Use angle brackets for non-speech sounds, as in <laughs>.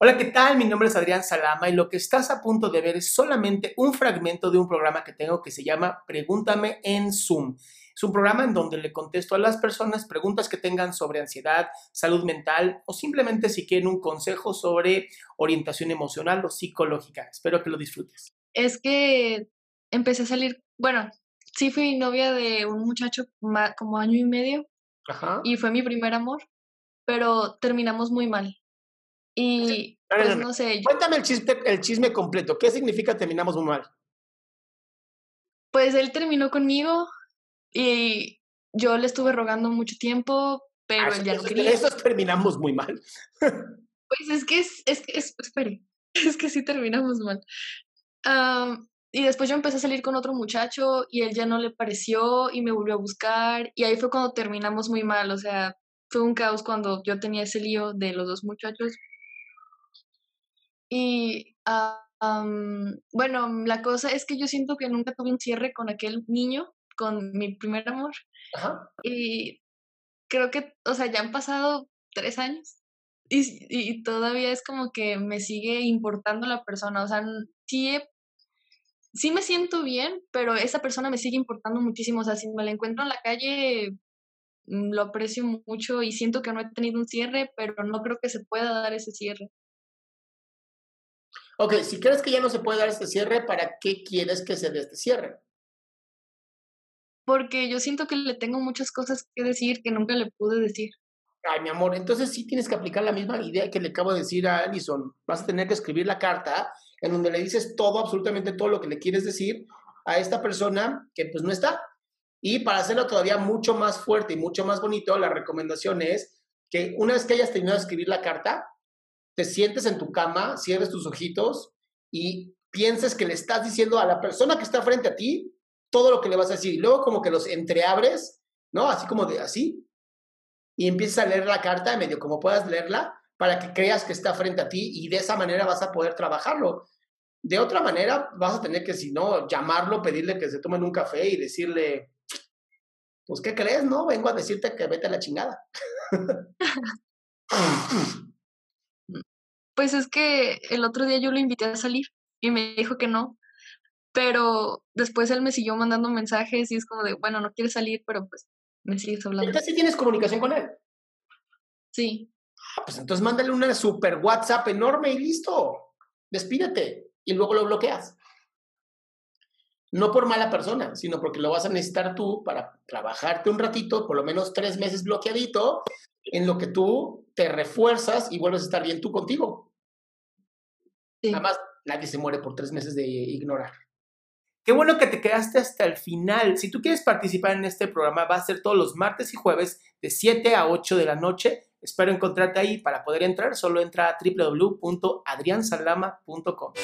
Hola, ¿qué tal? Mi nombre es Adrián Salama y lo que estás a punto de ver es solamente un fragmento de un programa que tengo que se llama Pregúntame en Zoom. Es un programa en donde le contesto a las personas preguntas que tengan sobre ansiedad, salud mental o simplemente si quieren un consejo sobre orientación emocional o psicológica. Espero que lo disfrutes. Es que empecé a salir, bueno, sí fui novia de un muchacho como año y medio Ajá. y fue mi primer amor, pero terminamos muy mal. Y pues no sé. Cuéntame el chisme, el chisme completo. ¿Qué significa terminamos muy mal? Pues él terminó conmigo y yo le estuve rogando mucho tiempo, pero él ya no quería. Eso terminamos muy mal. <laughs> Pues es que es, es es, espere, <laughs> es que sí terminamos mal. y después yo empecé a salir con otro muchacho y él ya no le pareció y me volvió a buscar y ahí fue cuando terminamos muy mal, o sea, fue un caos cuando yo tenía ese lío de los dos muchachos y bueno, la cosa es que yo siento que nunca tuve un cierre con aquel niño, con mi primer amor. Y creo que, o sea, ya han pasado tres años y, y, todavía es como que me sigue importando la persona. O sea, sí, sí me siento bien, pero esa persona me sigue importando muchísimo. O sea, si me la encuentro en la calle, mm, lo aprecio mucho y siento que no he tenido un cierre, pero no creo que se pueda dar ese cierre. Ok, si crees que ya no se puede dar este cierre, ¿para qué quieres que se dé este cierre? Porque yo siento que le tengo muchas cosas que decir que nunca le pude decir. Ay, mi amor, entonces sí tienes que aplicar la misma idea que le acabo de decir a Alison. Vas a tener que escribir la carta en donde le dices todo, absolutamente todo lo que le quieres decir a esta persona que pues no está. Y para hacerlo todavía mucho más fuerte y mucho más bonito, la recomendación es que una vez que hayas terminado de escribir la carta, te sientes en tu cama, cierres tus ojitos y pienses que le estás diciendo a la persona que está frente a ti todo lo que le vas a decir. Y luego como que los entreabres, ¿no? Así como de así. Y empiezas a leer la carta, medio como puedas leerla, para que creas que está frente a ti y de esa manera vas a poder trabajarlo. De otra manera, vas a tener que, si no, llamarlo, pedirle que se tomen un café y decirle, pues, ¿qué crees? No, vengo a decirte que vete a la chingada. <laughs> Pues es que el otro día yo lo invité a salir y me dijo que no, pero después él me siguió mandando mensajes y es como de, bueno, no quieres salir, pero pues me sigues hablando. Entonces sí tienes comunicación con él. Sí. Ah, pues entonces mándale una super WhatsApp enorme y listo. Despídete y luego lo bloqueas. No por mala persona, sino porque lo vas a necesitar tú para trabajarte un ratito, por lo menos tres meses bloqueadito, en lo que tú te refuerzas y vuelves a estar bien tú contigo. Además, nadie se muere por tres meses de ignorar. Qué bueno que te quedaste hasta el final. Si tú quieres participar en este programa, va a ser todos los martes y jueves de 7 a 8 de la noche. Espero encontrarte ahí. Para poder entrar, solo entra a www.adriansalama.com.